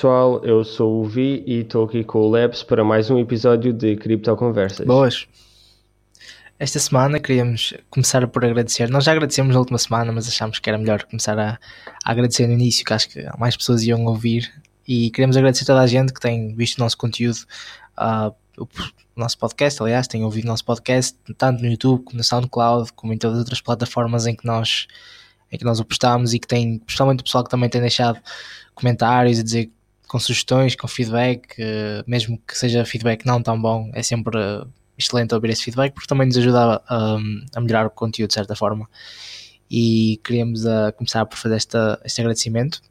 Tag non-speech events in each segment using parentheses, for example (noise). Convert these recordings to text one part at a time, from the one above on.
Pessoal, eu sou o Vi e estou aqui com o Labs para mais um episódio de Cripto Conversas. Boas. Esta semana queríamos começar por agradecer. Nós já agradecemos na última semana, mas achámos que era melhor começar a, a agradecer no início, que acho que mais pessoas iam ouvir. E queremos agradecer a toda a gente que tem visto o nosso conteúdo, uh, o nosso podcast, aliás, tem ouvido o nosso podcast, tanto no YouTube como no SoundCloud, como em todas as outras plataformas em que nós em que nós o postamos e que tem, principalmente o pessoal que também tem deixado comentários a dizer com sugestões, com feedback, uh, mesmo que seja feedback não tão bom, é sempre uh, excelente ouvir esse feedback porque também nos ajuda a, a melhorar o conteúdo de certa forma. E queríamos uh, começar por fazer esta, este agradecimento.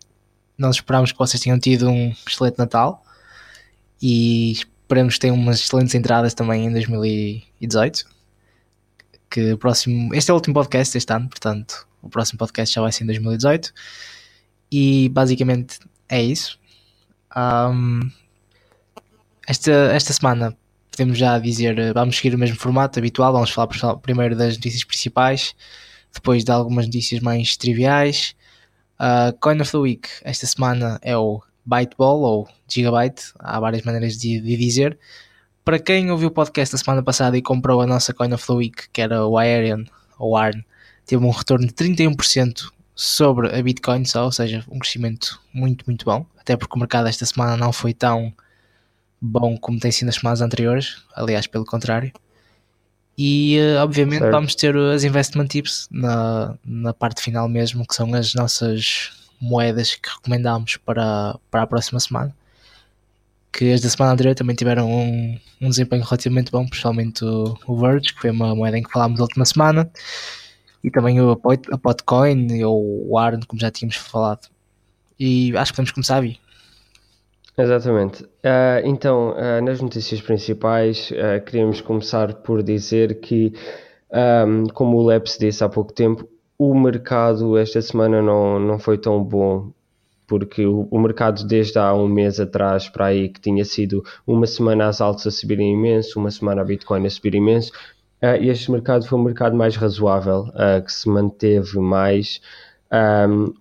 Nós esperamos que vocês tenham tido um excelente Natal e esperamos tenham umas excelentes entradas também em 2018. Que próximo, este é o último podcast deste ano, portanto, o próximo podcast já vai ser em 2018. E basicamente é isso. Um, esta, esta semana podemos já dizer, vamos seguir o mesmo formato habitual, vamos falar primeiro das notícias principais, depois de algumas notícias mais triviais. Uh, Coin of the Week esta semana é o Byteball ou Gigabyte, há várias maneiras de, de dizer. Para quem ouviu o podcast da semana passada e comprou a nossa Coin of the Week, que era o Aerion ou ARN, teve um retorno de 31% sobre a Bitcoin só, ou seja, um crescimento muito, muito bom. Até porque o mercado esta semana não foi tão bom como tem sido nas semanas anteriores, aliás, pelo contrário. E uh, obviamente certo. vamos ter as investment tips na, na parte final mesmo, que são as nossas moedas que recomendamos para, para a próxima semana. Que as da semana anterior também tiveram um, um desempenho relativamente bom, principalmente o, o Verge, que foi uma moeda em que falámos na última semana e também o, a Podcoin ou o ARN, como já tínhamos falado. E acho que podemos começar, Vi. Exatamente. Uh, então, uh, nas notícias principais, uh, queríamos começar por dizer que, um, como o Leps disse há pouco tempo, o mercado esta semana não, não foi tão bom, porque o, mercado desde há um mês atrás para aí, que tinha sido uma semana as altas a subirem imenso, uma semana a Bitcoin a subir imenso, este mercado foi um mercado mais razoável, uh, que se manteve mais.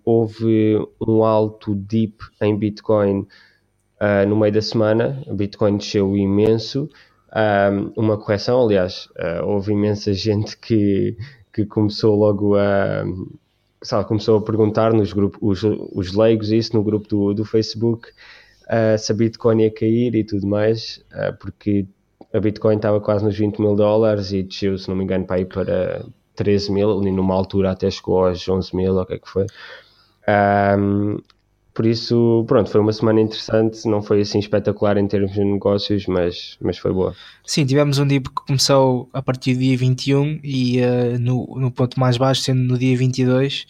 Houve um alto dip em Bitcoin uh, no meio da semana, Bitcoin desceu imenso. Um, uma correção, aliás, houve imensa (laughs) gente que, que começou logo a. Sabe, começou a perguntar nos grupos, os, os leigos, isso no grupo do, do Facebook, se a Bitcoin ia cair e tudo mais, porque a Bitcoin estava quase nos 20 mil dólares e desceu, se não me engano, para ir para 13 mil, e numa altura até chegou aos 11 mil, ou o que é que foi. Um, por isso, pronto, foi uma semana interessante, não foi assim espetacular em termos de negócios, mas, mas foi boa. Sim, tivemos um dia que começou a partir do dia 21 e uh, no, no ponto mais baixo, sendo no dia 22,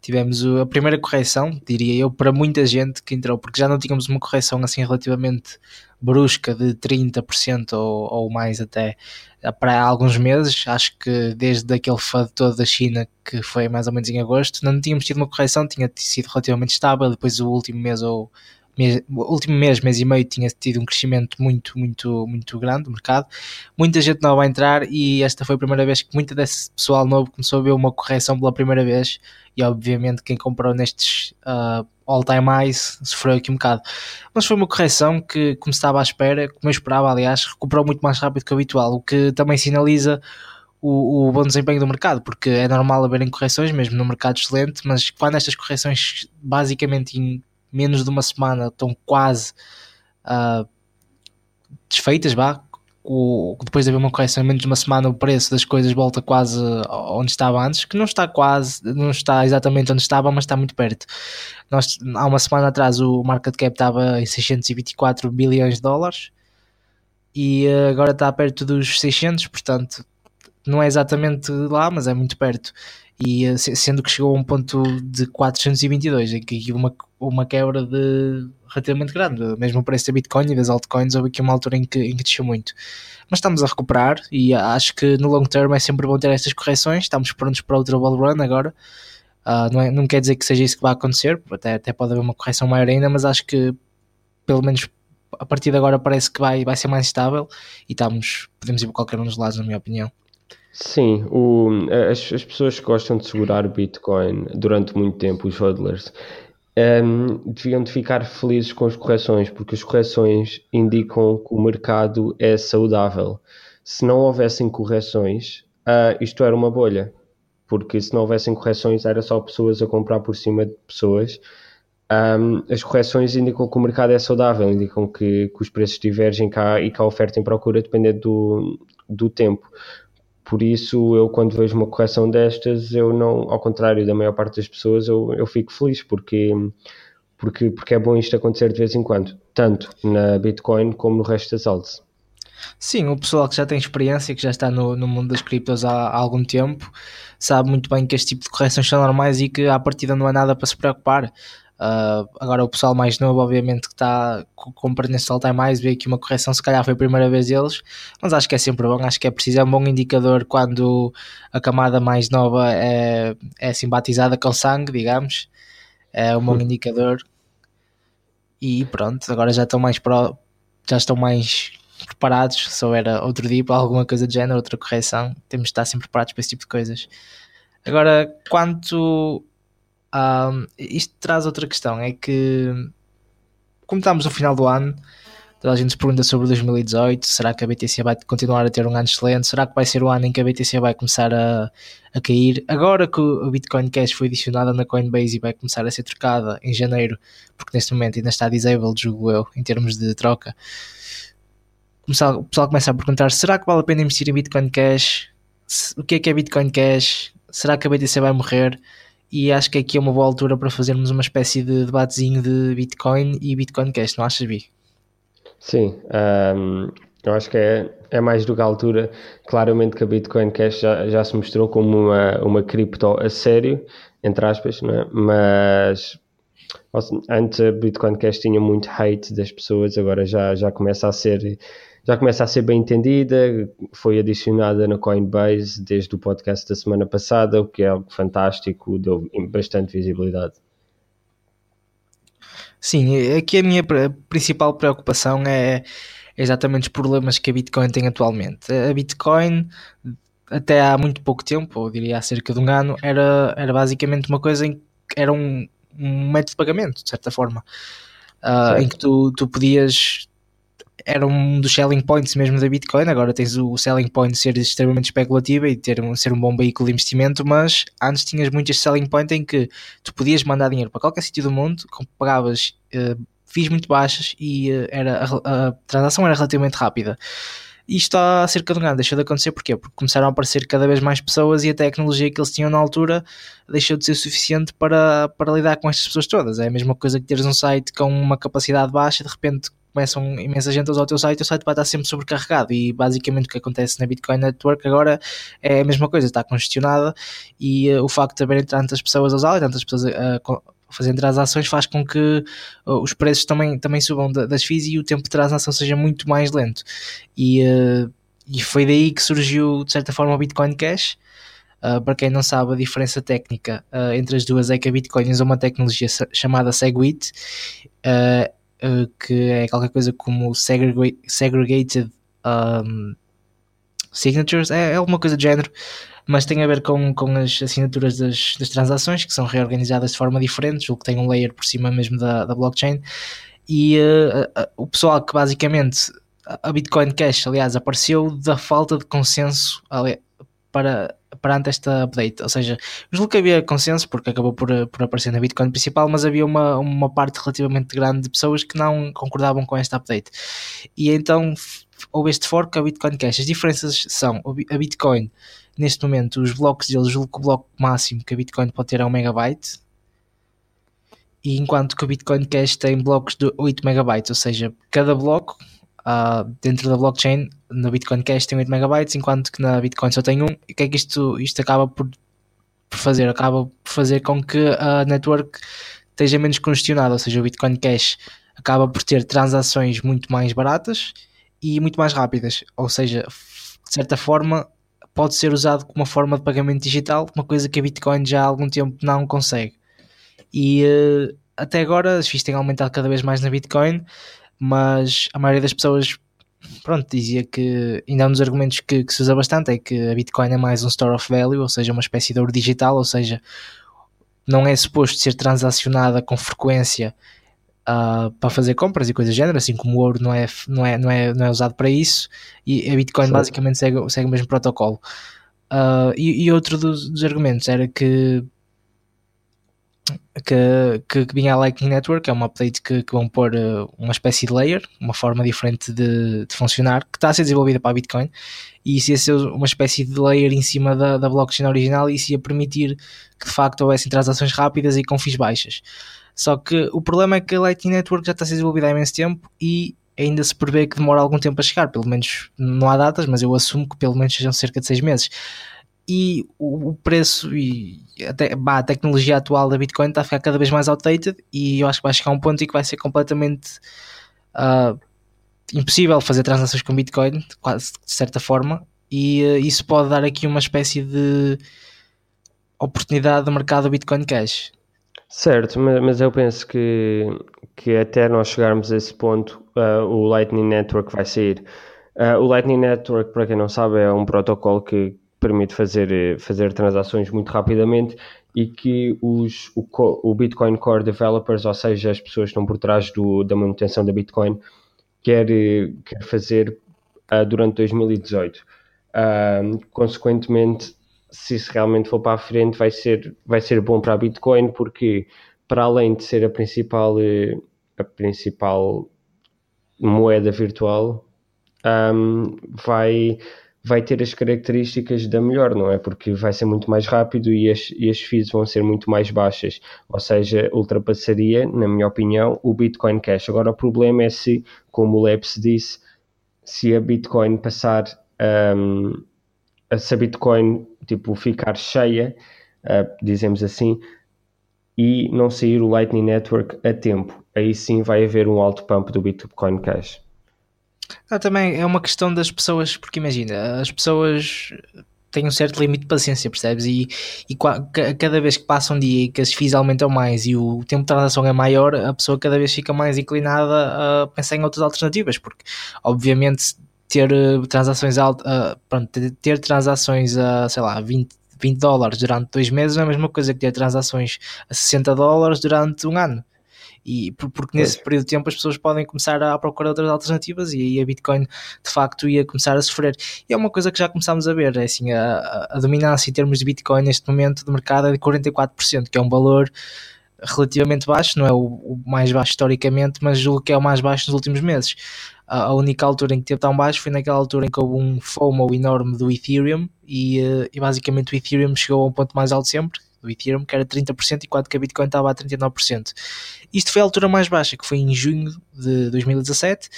tivemos a primeira correção, diria eu, para muita gente que entrou, porque já não tínhamos uma correção assim relativamente brusca de 30% ou, ou mais até para alguns meses. Acho que desde aquele FUD todo da China, que foi mais ou menos em agosto, não tínhamos tido uma correção, tinha sido relativamente estável. Depois, o último mês ou mês, último mês, mês e meio, tinha tido um crescimento muito, muito, muito grande do mercado. Muita gente não vai entrar e esta foi a primeira vez que muita desse pessoal novo começou a ver uma correção pela primeira vez. E obviamente, quem comprou nestes uh, all-time highs sofreu aqui um bocado. Mas foi uma correção que, como estava à espera, como eu esperava, aliás, recuperou muito mais rápido que o habitual, o que também sinaliza o, o, bom desempenho do mercado, porque é normal haverem correções, mesmo no mercado excelente, mas quando estas correções basicamente menos de uma semana estão quase uh, desfeitas, vá. Depois de haver uma correção em menos de uma semana, o preço das coisas volta quase onde estava antes, que não está quase, não está exatamente onde estava, mas está muito perto. Nós, há uma semana atrás o market cap estava em 624 bilhões de dólares e uh, agora está perto dos 600, portanto não é exatamente lá, mas é muito perto e eh, sendo que chegou a um ponto de 422, em que uma, uma quebra de relativamente grande, mesmo o preço da Bitcoin e das altcoins, houve aqui uma altura em que, em que desceu muito. Mas estamos a recuperar e acho que no long term é sempre bom ter estas correções, estamos prontos para outra wall run agora. Uh, não, é, não quer dizer que seja isso que vai acontecer, até, até pode haver uma correção maior ainda, mas acho que pelo menos a partir de agora parece que vai, vai ser mais estável e estamos, podemos ir para qualquer um dos lados, na minha opinião. Sim, o, as, as pessoas que gostam de segurar Bitcoin durante muito tempo, os hodlers, um, deviam de ficar felizes com as correções, porque as correções indicam que o mercado é saudável. Se não houvessem correções, uh, isto era uma bolha, porque se não houvessem correções era só pessoas a comprar por cima de pessoas. Um, as correções indicam que o mercado é saudável, indicam que, que os preços divergem cá e que a oferta em procura dependendo do, do tempo. Por isso, eu quando vejo uma correção destas, eu não, ao contrário da maior parte das pessoas, eu, eu fico feliz porque, porque, porque é bom isto acontecer de vez em quando, tanto na Bitcoin como no resto das altas. Sim, o pessoal que já tem experiência, que já está no, no mundo das criptos há, há, algum tempo, sabe muito bem que este tipo de correções são normais e que à partida não há nada para se preocupar. Uh, agora o pessoal mais novo, obviamente, que está comprando nesse all time mais, vê aqui uma correção, se calhar foi a primeira vez deles, mas acho que é sempre bom, acho que é preciso, é um bom indicador quando a camada mais nova é, é assim batizada com sangue, digamos, é um bom indicador. E pronto, agora já estão mais pro, já estão mais preparados, se houver outro dia para alguma coisa de género, outra correção, temos de estar sempre preparados para esse tipo de coisas. Agora, quanto um, isto traz outra questão, é que como estamos no final do ano, toda a gente se pergunta sobre 2018, será que a BTC vai continuar a ter um ano excelente? Será que vai ser o ano em que a BTC vai começar a, a cair? Agora que o Bitcoin Cash foi adicionada na Coinbase e vai começar a ser trocada em janeiro, porque neste momento ainda está disabled, julgo eu, em termos de troca, o pessoal começa a perguntar, será que vale a pena investir em Bitcoin Cash? O que é que é Bitcoin Cash? Será que a BTC vai morrer? E acho que aqui é uma boa altura para fazermos uma espécie de debatezinho de Bitcoin e Bitcoin Cash, não achas, Bi? Sim, um, eu acho que é, é mais do que a altura. Claramente que a Bitcoin Cash já, já se mostrou como uma, uma cripto a sério, entre aspas, não é? mas antes a Bitcoin Cash tinha muito hate das pessoas, agora já, já começa a ser já começa a ser bem entendida, foi adicionada na Coinbase desde o podcast da semana passada, o que é algo fantástico, deu bastante visibilidade. Sim, aqui a minha principal preocupação é exatamente os problemas que a Bitcoin tem atualmente. A Bitcoin, até há muito pouco tempo, ou diria há cerca de um ano, era, era basicamente uma coisa em que era um, um método de pagamento, de certa forma, uh, em que tu, tu podias era um dos selling points mesmo da Bitcoin. Agora tens o selling point de ser extremamente especulativa e ter um, ser um bom veículo de investimento, mas antes tinhas muitos selling points em que tu podias mandar dinheiro para qualquer sítio do mundo, pagavas uh, fees muito baixas e uh, era, a, a, transação era relativamente rápida. Isto há cerca de um ano deixou de acontecer porquê? Porque começaram a aparecer cada vez mais pessoas e a tecnologia que eles tinham na altura deixou de ser suficiente para, para lidar com estas pessoas todas. É a mesma coisa que teres um site com uma capacidade baixa, de repente começam imensa gente a usar o teu site, o site vai estar sempre sobrecarregado. E basicamente o que acontece na Bitcoin Network agora é a mesma coisa, está congestionada. E uh, o facto de haverem tantas pessoas a usar, tantas pessoas a, a fazendo transações faz com que uh, os preços também, também subam das FIIs e o tempo de transação seja muito mais lento. E, uh, e foi daí que surgiu de certa forma o Bitcoin Cash. Uh, para quem não sabe, a diferença técnica uh, entre as duas é que a Bitcoin usa uma tecnologia chamada Segwit, uh, uh, que é qualquer coisa como segregated um, signatures, é, é alguma coisa do género, mas tem a ver com, com as assinaturas das, das transações que são reorganizadas de forma diferente, o que tem um layer por cima mesmo da, da blockchain. E uh, uh, o pessoal que basicamente a Bitcoin Cash, aliás, apareceu da falta de consenso para perante esta update. Ou seja, julgo que havia consenso, porque acabou por, por aparecer na Bitcoin principal, mas havia uma, uma parte relativamente grande de pessoas que não concordavam com esta update. E então houve este fork, a Bitcoin Cash. As diferenças são a Bitcoin, neste momento, os blocos deles, julgo que o bloco máximo que a Bitcoin pode ter é 1 megabyte. E enquanto que o Bitcoin Cash tem blocos de 8 megabytes, ou seja, cada bloco uh, dentro da blockchain, no Bitcoin Cash tem 8 megabytes, enquanto que na Bitcoin só tem 1. E o que é que isto, isto acaba por, por fazer? Acaba por fazer com que a network esteja menos congestionada, ou seja, o Bitcoin Cash acaba por ter transações muito mais baratas e muito mais rápidas, ou seja, de certa forma pode ser usado como uma forma de pagamento digital, uma coisa que a Bitcoin já há algum tempo não consegue. E uh, até agora as FIIs têm aumentado cada vez mais na Bitcoin, mas a maioria das pessoas pronto, dizia que ainda um dos argumentos que, que, se usa bastante é que a Bitcoin é mais um store of value, ou seja, uma espécie de ouro digital, ou seja, não é suposto ser transacionada com frequência uh, para fazer compras e coisas do género, assim como o ouro não é, não é, não é, não é usado para isso, e a Bitcoin Sim. basicamente segue, segue o mesmo protocolo. Uh, e, e, outro dos, dos, argumentos era que, que, que, vinha a Lightning Network, é uma update que, que vão pôr uh, uma espécie de layer, uma forma diferente de, de, funcionar, que está a ser desenvolvida para a Bitcoin, e isso ia ser uma espécie de layer em cima da, da blockchain original e isso ia permitir que de facto houvessem transações rápidas e com fees baixas. Só que o problema é que a Lightning Network já está a ser desenvolvida há imenso tempo e ainda se prevê que demora algum tempo a chegar, pelo menos não há datas, mas eu assumo que pelo menos sejam cerca de 6 meses. E o, preço e até, bah, a tecnologia atual da Bitcoin está a ficar cada vez mais outdated e eu acho que vai chegar a um ponto em que vai ser completamente uh, impossível fazer transações com Bitcoin, quase de certa forma, e uh, isso pode dar aqui uma espécie de oportunidade de mercado do Bitcoin Cash. Certo, mas, eu penso que, que até nós chegarmos a esse ponto, uh, o Lightning Network vai sair. Uh, o Lightning Network, para quem não sabe, é um protocolo que permite fazer, fazer transações muito rapidamente e que os, o, o Bitcoin Core Developers, ou seja, as pessoas que estão por trás do, da manutenção da Bitcoin, quer, quer fazer uh, durante 2018. consequentemente, se isso realmente for para a frente, vai ser, vai ser bom para a Bitcoin, porque para além de ser a principal, eh, a principal moeda virtual, um, vai, vai ter as características da melhor, não é? Porque vai ser muito mais rápido e as, e as fees vão ser muito mais baixas, ou seja, ultrapassaria, na minha opinião, o Bitcoin Cash. Agora, o problema é se, como o Leps disse, se a Bitcoin passar. Um, se a Bitcoin tipo, ficar cheia, uh, dizemos assim, e não sair o Lightning Network a tempo. Aí sim vai haver um alto pump do Bitcoin Cash. Ah, também é uma questão das pessoas, porque imagina, as pessoas têm um certo limite de paciência, percebes? E, e cada vez que passa um dia e que as FIIs aumentam mais e o tempo de transação é maior, a pessoa cada vez fica mais inclinada a pensar em outras alternativas, porque obviamente ter uh, transações altas, pronto, ter, transações a, sei lá, 20, 20 dólares durante dois meses é a mesma coisa que ter transações a 60 dólares durante um ano. E porque nesse período de tempo as pessoas podem começar a procurar outras alternativas e aí a Bitcoin de facto ia começar a sofrer. E é uma coisa que já começámos a ver, é assim, a, a dominância em termos de Bitcoin neste momento do mercado é de 44%, que é um valor relativamente baixo, não é o, o, mais baixo historicamente, mas julgo que é o mais baixo nos últimos meses. A, a única altura em que teve tão baixo foi naquela altura em que houve um FOMO enorme do Ethereum e, uh, e basicamente o Ethereum chegou a um ponto mais alto sempre, do Ethereum, que era 30%, enquanto que a Bitcoin estava a 39%. Isto foi a altura mais baixa, que foi em junho de 2017.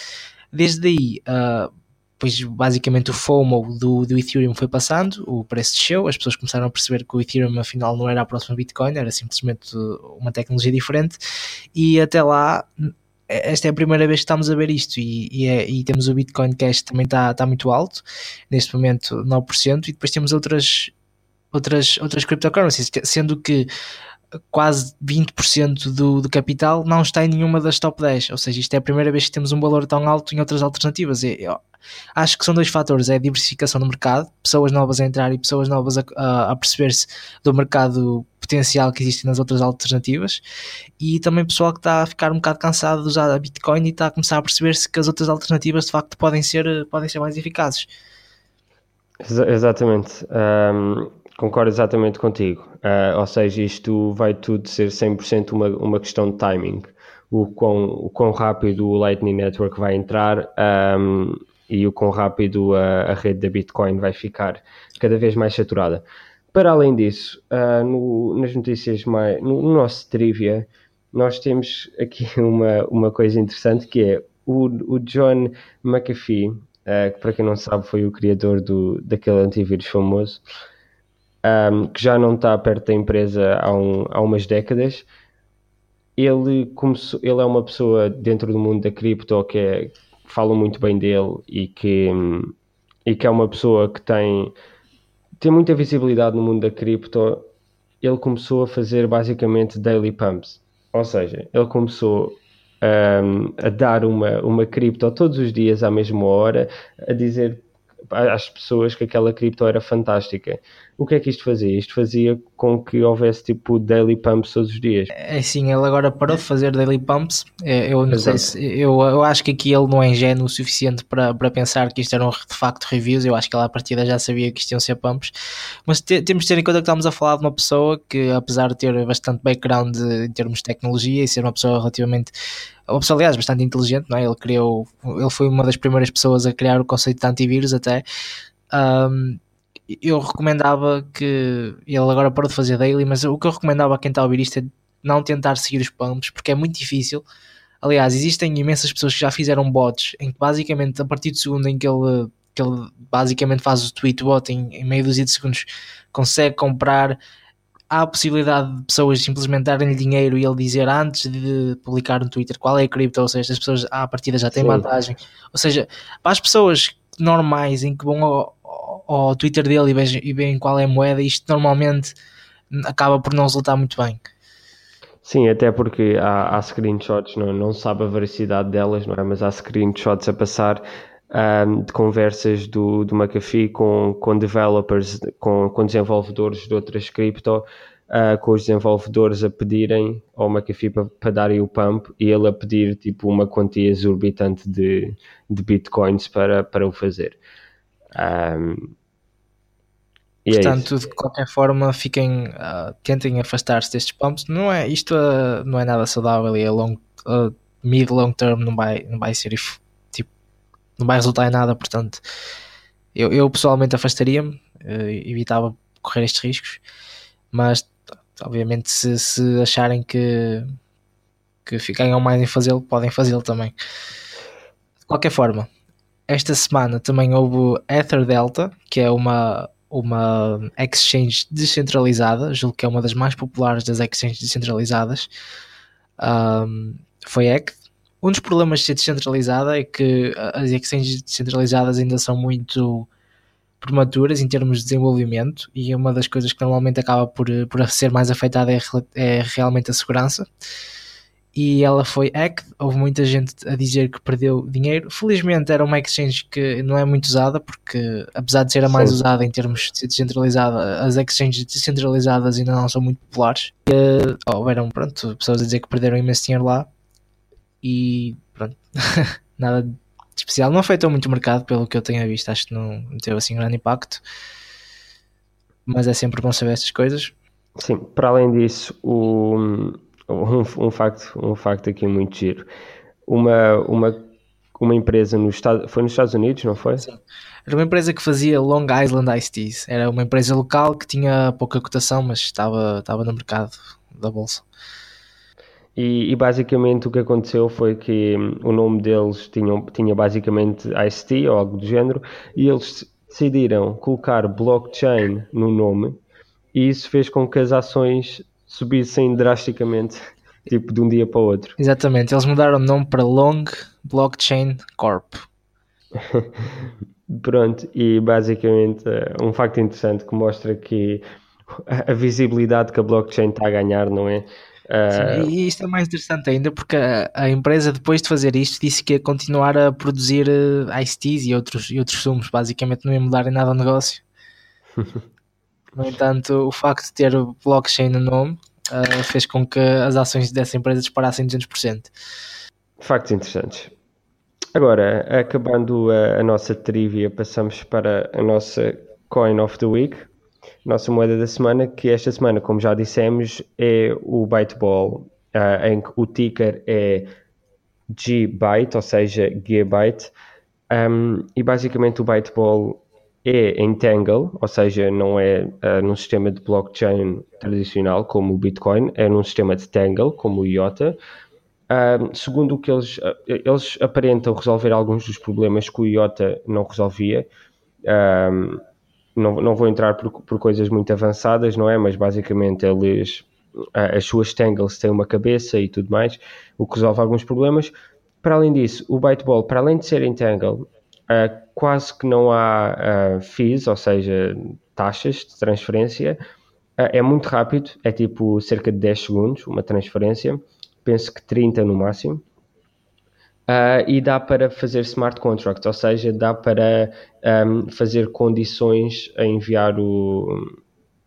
Desde aí, uh, pois basicamente o FOMO do, do Ethereum foi passando, o preço desceu, as pessoas começaram a perceber que o Ethereum afinal não era a próxima Bitcoin, era simplesmente uma tecnologia diferente, e até lá esta é a primeira vez que estamos a ver isto e, e, é, e temos o Bitcoin Cash também está, está muito alto, neste momento 9%, e depois temos outras outras, outras cryptocurrencies, sendo que quase 20% do, do capital não está em nenhuma das top 10, ou seja, isto é a primeira vez que temos um valor tão alto em outras alternativas. Eu acho que são dois fatores: é a diversificação do mercado, pessoas novas a entrar e pessoas novas a, a, a perceber-se do mercado potencial que existe nas outras alternativas, e também pessoal que está a ficar um bocado cansado de usar a Bitcoin e está a começar a perceber-se que as outras alternativas de facto podem ser, podem ser mais eficazes. Exatamente. Um, Concordo exatamente contigo. Uh, ou seja, isto vai tudo ser 100% uma, uma questão de timing. O quão, o quão rápido o Lightning Network vai entrar um, e o quão rápido a, a, rede da Bitcoin vai ficar cada vez mais saturada. Para além disso, uh, no, nas notícias mais. No, no, nosso trivia, nós temos aqui (laughs) uma, uma coisa interessante que é o, o John McAfee, uh, que para quem não sabe foi o criador do, daquele antivírus famoso um, que já não está perto da empresa há, um, há umas décadas. Ele, começou, ele é uma pessoa dentro do mundo da cripto que é, falam muito bem dele e que, e que é uma pessoa que tem, tem muita visibilidade no mundo da cripto. Ele começou a fazer basicamente daily pumps, ou seja, ele começou um, a dar uma, uma cripto todos os dias à mesma hora, a dizer às pessoas que aquela cripto era fantástica. O que é que isto fazia? Isto fazia com que houvesse tipo daily pumps todos os dias. É sim, ele agora parou de fazer daily pumps. É, eu não sei se, eu, eu acho que aqui ele não é ingênuo o suficiente para, para pensar que isto eram de facto reviews. Eu acho que ele à partida já sabia que isto iam ser pumps. Mas te, temos de ter em conta que estamos a falar de uma pessoa que, apesar de ter bastante background em termos de tecnologia e ser uma pessoa relativamente uma pessoa, aliás, bastante inteligente, não é? Ele criou, ele foi uma das primeiras pessoas a criar o conceito de antivírus até. Um, eu recomendava que ele agora parou de fazer daily, mas o que eu recomendava a quem está a ouvir isto é não tentar seguir os pumps, porque é muito difícil. Aliás, existem imensas pessoas que já fizeram bots em que basicamente a partir do segundo em que ele, que ele basicamente faz o tweet bot em, em meio dúzia de segundos consegue comprar há a possibilidade de pessoas simplesmente darem-lhe dinheiro e ele dizer antes de publicar no Twitter qual é a cripto, ou seja, as pessoas à partida já têm Sim. vantagem. Ou seja, para as pessoas normais em que vão ao, ao Twitter dele e veem, e veem qual é a moeda, isto normalmente acaba por não resultar muito bem. Sim, até porque há, há screenshots, não, não sabe a veracidade delas, não é? Mas há screenshots a passar um, de conversas do, do McAfee com, com developers, com, com desenvolvedores de outras cripto, uh, com os desenvolvedores a pedirem ao McAfee para, para darem o pump e ele a pedir tipo uma quantia exorbitante de, de bitcoins para, para o fazer. Um, é Portanto, é de qualquer forma, fiquem, uh, tentem afastar-se destes pumps. Não é, isto uh, não é nada saudável e a long, uh, mid long term não vai, não vai ser tipo, não vai resultar em nada. Portanto, eu, eu pessoalmente afastaria-me, evitava correr estes riscos, mas obviamente se, se acharem que, que ganham mais em fazê-lo, podem fazê-lo também. De qualquer forma, esta semana também houve Ether Delta, que é uma, uma exchange descentralizada, julgo que é uma das mais populares das exchanges descentralizadas. Um, foi ECD. Um dos problemas de ser descentralizada é que as exchanges descentralizadas ainda são muito prematuras em termos de desenvolvimento e uma das coisas que normalmente acaba por, por ser mais afetada é, é realmente a segurança e ela foi hacked. Houve muita gente a dizer que perdeu dinheiro. Felizmente era uma exchange que não é muito usada, porque apesar de ser a mais Sim. usada em termos de ser descentralizada, as exchanges descentralizadas ainda não são muito populares. E, uh, houveram pronto, pessoas a dizer que perderam imenso dinheiro lá e pronto, (laughs) nada de especial. Não afetou muito o mercado, pelo que eu tenho visto, acho que não teve assim grande impacto. Mas é sempre bom saber essas coisas. Sim, para além disso, o, um, um, facto, um facto aqui muito giro. Uma, uma, uma empresa no estado, foi nos Estados Unidos, não foi? Sim. Era uma empresa que fazia Long Island Iced Teas. Era uma empresa local que tinha pouca cotação, mas estava, estava no mercado da bolsa. E, e, basicamente o que aconteceu foi que hum, o nome deles tinha, tinha basicamente Iced Tea ou algo do género, e eles decidiram colocar blockchain no nome, e isso fez com que as ações subissem drasticamente, tipo de um dia para o outro. Exatamente, eles mudaram o nome para Long Blockchain Corp. (laughs) Pronto, e basicamente eh, um facto interessante que mostra que a visibilidade que a blockchain está a ganhar, não é? Uh... Sim, e isto é mais interessante ainda porque a, a, empresa, depois de fazer isto, disse que ia continuar a produzir uh, Ice Teas e outros, e outros sumos, basicamente não ia mudar em nada o negócio. (laughs) No entanto, o facto de ter o blockchain no nome uh, fez com que as ações dessa empresa disparassem 200%. Factos interessantes. Agora, acabando a, a, nossa trivia, passamos para a nossa Coin of the Week, nossa moeda da semana, que esta semana, como já dissemos, é o Byteball, uh, em que o ticker é GByte, ou seja, Gigabyte, um, e basicamente o Byteball é em Tangle, ou seja, não é uh, num sistema de blockchain tradicional como o Bitcoin, é num sistema de Tangle como o IOTA. Uh, segundo o que eles, uh, eles aparentam resolver alguns dos problemas que o IOTA não resolvia. não, não vou entrar por, por, coisas muito avançadas, não é? Mas basicamente eles, as suas Tangles têm uma cabeça e tudo mais, o que resolve alguns problemas. Para além disso, o Byteball, para além de ser em Tangle, uh, quase que não há uh, fees, ou seja, taxas de transferência. Uh, é muito rápido, é tipo cerca de 10 segundos uma transferência, penso que 30 no máximo. E dá para fazer smart contracts, ou seja, dá para um, fazer condições a enviar o,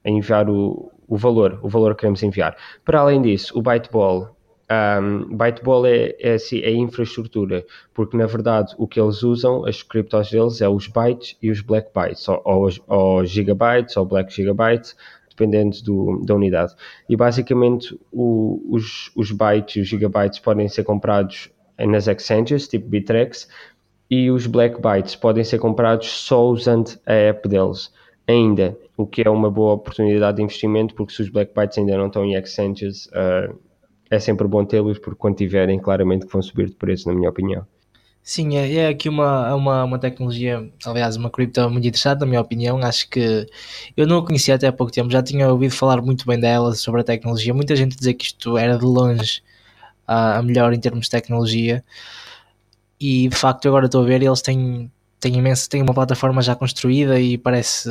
a enviar o, o valor, o valor que queremos enviar. Para além disso, o Byteball um, Byteball é, é, assim, é infraestrutura, porque na verdade o que eles usam, as criptos deles, é os bytes e os black bytes, ou, ou, ou gigabytes ou black gigabytes, dependendo do, da unidade. E basicamente o, os, os bytes e os gigabytes podem ser comprados nas exchanges, tipo Bitrex, e os black bytes podem ser comprados só usando a app deles ainda, o que é uma boa oportunidade de investimento, porque se os black bytes ainda não estão em exchanges, uh, é sempre bom tê-los, porque quando tiverem, claramente que vão subir de preço, na minha opinião. Sim, é, é aqui uma, uma, uma tecnologia, aliás, uma cripto muito interessante, na minha opinião. Acho que eu não a conhecia até há pouco tempo, já tinha ouvido falar muito bem dela, sobre a tecnologia. Muita gente dizer que isto era de longe a melhor em termos de tecnologia, e de facto, agora estou a ver, eles têm, têm imenso, têm uma plataforma já construída e parece.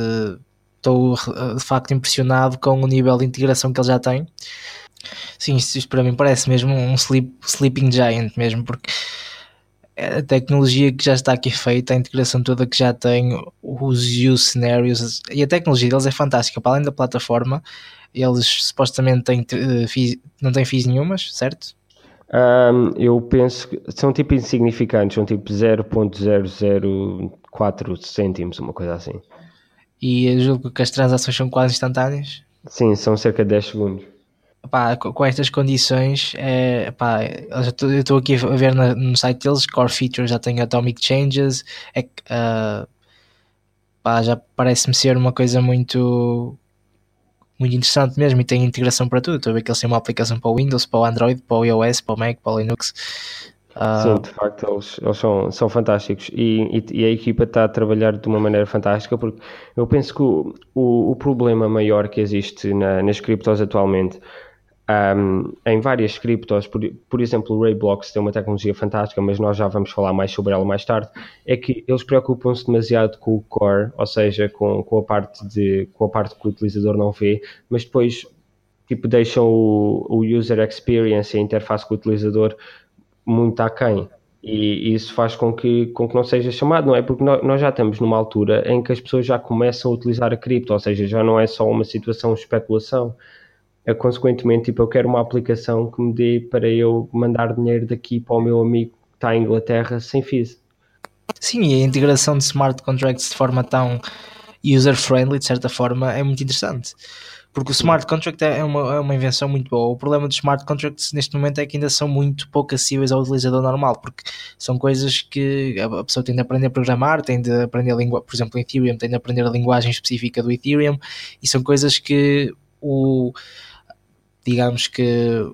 Estou de facto impressionado com o nível de integração que eles já têm. Sim, isto, para mim parece mesmo um sleep, sleeping giant mesmo, porque a tecnologia que já está aqui feita, a integração toda que já tem, os use scenarios e a tecnologia deles é fantástica. Para além da plataforma, eles supostamente têm, eh, não têm FIIs nenhumas, certo? Um, eu penso que são tipo insignificantes, são tipo 0.004 cêntimos, uma coisa assim. E julgo que as transações são quase instantâneas? Sim, são cerca de 10 segundos pá, com estas condições, é, pá, eu estou aqui a ver no, site deles, Core Features já tem Atomic Changes, é, uh, pá, já parece-me ser uma coisa muito muito interessante mesmo e tem integração para tudo. Estou a ver que eles têm uma aplicação para o Windows, para o Android, para o iOS, para o Mac, para o Linux. Uh... Sim, de facto, eles, eles são, são fantásticos e, e, e, a equipa está a trabalhar de uma maneira fantástica porque eu penso que o, o, o problema maior que existe na, nas criptos atualmente um, em várias criptos, por, por exemplo, o Rayblocks tem uma tecnologia fantástica, mas nós já vamos falar mais sobre ela mais tarde, é que eles preocupam-se demasiado com o core, ou seja, com, com, a parte de, com a parte que o utilizador não vê, mas depois tipo, deixam o, o user experience e a interface com o utilizador muito aquém. E isso faz com que, com que não seja chamado, não é? Porque nós já estamos numa altura em que as pessoas já começam a utilizar a cripto, ou seja, já não é só uma situação de especulação, consequentemente, tipo, eu quero uma aplicação que me dê para eu mandar dinheiro daqui para o meu amigo que está em Inglaterra sem fees. Sim, e a integração de smart contracts de forma tão user-friendly, de certa forma, é muito interessante. Porque o smart contract é uma, é uma invenção muito boa. O problema dos smart contracts neste momento é que ainda são muito pouco acessíveis ao utilizador normal, porque são coisas que a pessoa tem de aprender a programar, tem de aprender a língua, por exemplo, em Ethereum, tem de aprender a linguagem específica do Ethereum, e são coisas que o digamos que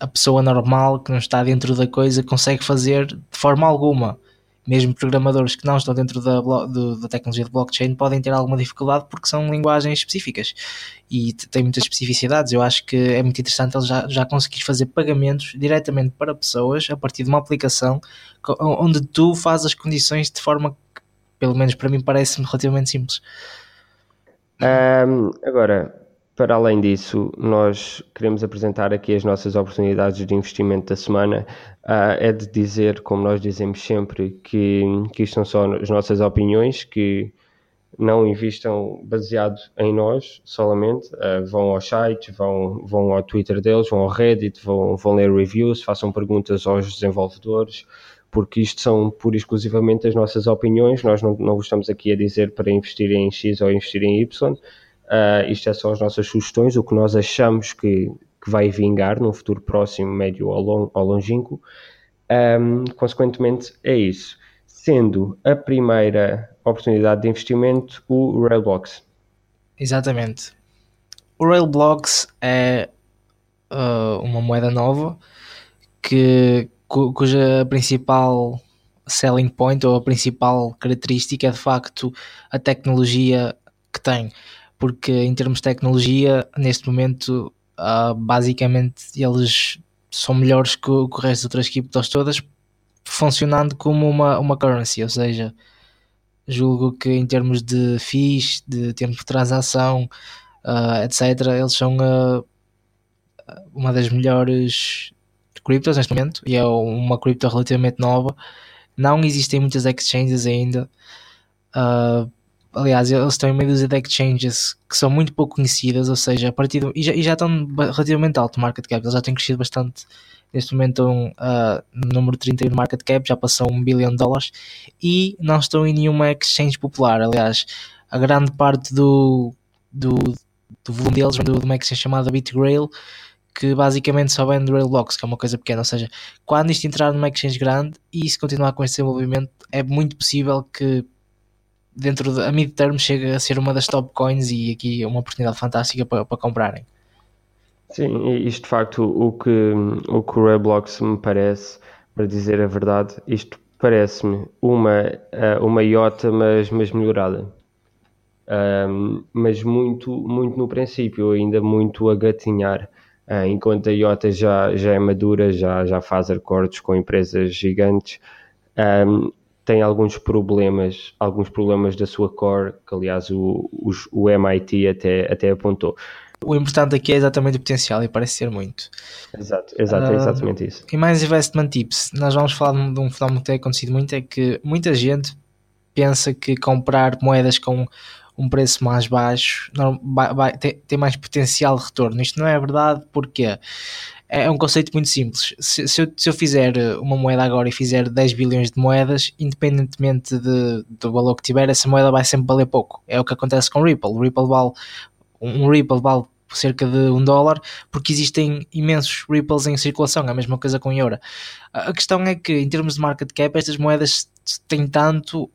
a pessoa normal que não está dentro da coisa consegue fazer de forma alguma. Mesmo programadores que não estão dentro da, do, da tecnologia de blockchain podem ter alguma dificuldade porque são linguagens específicas e têm muitas especificidades. Eu acho que é muito interessante eles já, já conseguir fazer pagamentos diretamente para pessoas a partir de uma aplicação onde tu fazes as condições de forma que, pelo menos para mim, parece-me relativamente simples. Um, agora, para além disso, nós queremos apresentar aqui as nossas oportunidades de investimento da semana. Uh, é de dizer, como nós dizemos sempre, que, que isto são só as nossas opiniões, que não investam baseado em nós solamente. Uh, vão aos sites, vão, vão ao Twitter deles, vão ao Reddit, vão, vão ler reviews, façam perguntas aos desenvolvedores, porque isto são pura e exclusivamente as nossas opiniões. Nós não, não estamos aqui a dizer para investir em X ou investir em Y Uh, isto é só as nossas sugestões, o que nós achamos que, que vai vingar num futuro próximo, médio ou, long, ou longínquo. Um, consequentemente, é isso. Sendo a primeira oportunidade de investimento o Railblocks. Exatamente. O Railblocks é uh, uma moeda nova que, cuja principal selling point ou a principal característica é de facto a tecnologia que tem porque em termos de tecnologia, neste momento, uh, basicamente eles são melhores que, que o resto das outras criptos todas, funcionando como uma, uma currency, ou seja, julgo que em termos de fees, de tempo de transação, uh, etc., eles são uh, uma das melhores criptos neste momento e é uma cripto relativamente nova. Não existem muitas exchanges ainda. Uh, aliás, eles têm uma dúzia de exchanges que são muito pouco conhecidas, ou seja, a partir do, e, já, e já estão relativamente alto market cap, eles já têm crescido bastante. Neste momento, um, uh, número 31 no market cap já passou um bilhão de dólares e não estão em nenhuma exchange popular. Aliás, a grande parte do, do, do volume deles vem de uma exchange chamada BitGrail, que basicamente só vende Railblocks, que é uma coisa pequena. Ou seja, quando isto entrar numa exchange grande e se continuar com esse desenvolvimento, é muito possível que dentro de, mid-term chegue a ser uma das top coins e aqui uma oportunidade fantástica para, para comprarem. Sim, isto de facto o que o que o Roblox me parece, para dizer a verdade, isto parece-me uma, eh, uma IOTA, mas, mas melhorada. Um, mas muito, muito no princípio, ainda muito a gatinhar. Uh, enquanto a IOTA já, já é madura, já, já faz acordos com empresas gigantes, um, tem alguns problemas, alguns problemas da sua core, que aliás o, o, o MIT até, até apontou. O importante aqui é exatamente o potencial e parece ser muito. Exato, exato, uh, exatamente isso. E mais investment tips, nós vamos falar de um fenómeno que tem acontecido muito, é que muita gente pensa que comprar moedas com um preço mais baixo não, vai, vai, tem, tem, mais potencial de retorno. Isto não é verdade porque é um conceito muito simples. Se, se, eu, se, eu, fizer uma moeda agora e fizer 10 bilhões de moedas, independentemente de, do valor que tiver, essa moeda vai sempre valer pouco. É o que acontece com Ripple. O Ripple vale um Ripple vale cerca de um dólar, porque existem imensos Ripples em circulação, é a mesma coisa com euro. A questão é que, em termos de market cap, estas moedas têm tanto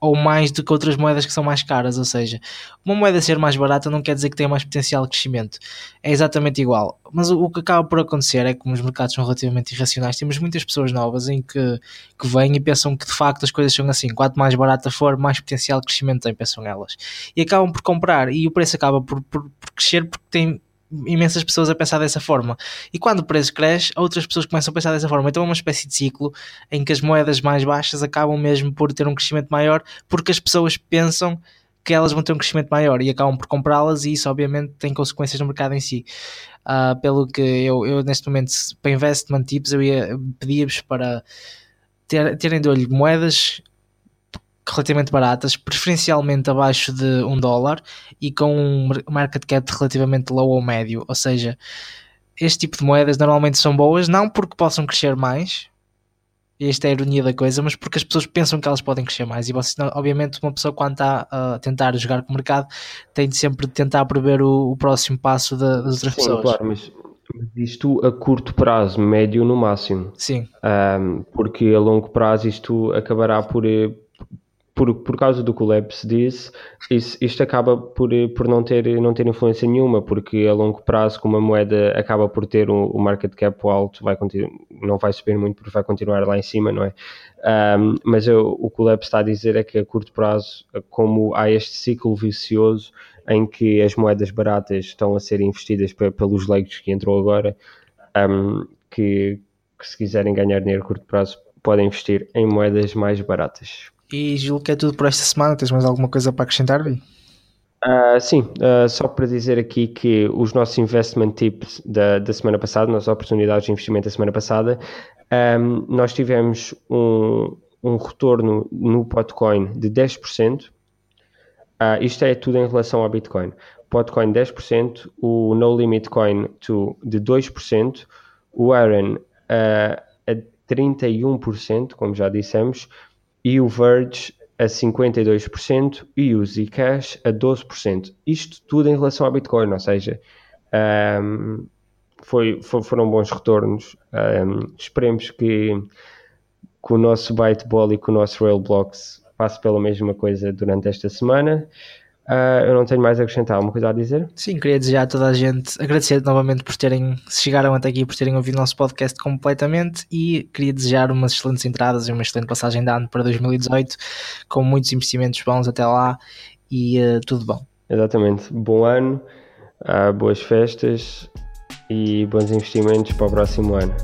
ou mais do que outras moedas que são mais caras, ou seja, uma moeda ser mais barata não quer dizer que tenha mais potencial de crescimento, é exatamente igual. Mas o, o que acaba por acontecer é que como os mercados são relativamente irracionais, temos muitas pessoas novas em que, que vêm e pensam que de facto as coisas são assim, quanto mais barata for, mais potencial de crescimento tem, pensam elas. E acabam por comprar e o preço acaba por, por, por crescer porque tem imensas pessoas a pensar dessa forma. E quando o preço cresce, outras pessoas começam a pensar dessa forma. Então é uma espécie de ciclo em que as moedas mais baixas acabam mesmo por ter um crescimento maior, porque as pessoas pensam que elas vão ter um crescimento maior e acabam por comprá-las, e isso obviamente tem consequências no mercado em si. Uh, pelo que eu, eu, neste momento, para investment tips, eu ia pedir-vos para ter, terem de olho moedas relativamente baratas, preferencialmente abaixo de um dólar e com um market cap relativamente low ou médio. Ou seja, este tipo de moedas normalmente são boas, não porque possam crescer mais, esta é a ironia da coisa, mas porque as pessoas pensam que elas podem crescer mais. E você, obviamente, uma pessoa, quando está a tentar jogar com o mercado, tem de sempre tentar prever o, o próximo passo das outras Sim, pessoas. Claro, mas isto a curto prazo, médio no máximo. Sim. Um, porque a longo prazo isto acabará por, eh, por, por causa do que o Labs disse, isso, isto acaba por, por não, ter, não ter influência nenhuma, porque a longo prazo, como a moeda acaba por ter o um, um market cap alto, vai não vai subir muito porque vai continuar lá em cima, não é? Um, mas eu, o que o Labs está a dizer é que a curto prazo, como há este ciclo vicioso em que as moedas baratas estão a ser investidas pelos leigos que entrou agora, que, que se quiserem ganhar dinheiro a curto prazo, podem investir em moedas mais baratas. E julgo que é tudo por esta semana. Tens mais alguma coisa para acrescentar, Vi? Uh, sim, uh, só para dizer aqui que os nossos investment tips da, da semana passada, nossas oportunidades de investimento da semana passada, um, nós tivemos um, um retorno no Potcoin de 10%. Uh, ah, isto é tudo em relação ao Bitcoin. Potcoin 10%, o No Limit Coin to, de 2%, o Aaron a 31%, como já dissemos, e o Verge a 52% e o Zcash a 12%. Isto tudo em relação ao Bitcoin, ou seja, um, foi, foi, foram bons retornos. Um, esperemos que, que o nosso Byteball e que o nosso Railblocks passe pela mesma coisa durante esta semana. Uh, eu não tenho mais a acrescentar. Uma coisa a dizer? Sim, queria desejar a toda a gente, agradecer novamente por terem, se chegaram até aqui, por terem ouvido o nosso podcast completamente e queria desejar umas excelentes entradas e uma excelente passagem de ano para 2018, com muitos investimentos bons até lá e uh, tudo bom. Exatamente. Bom ano, uh, boas festas e bons investimentos para o próximo ano.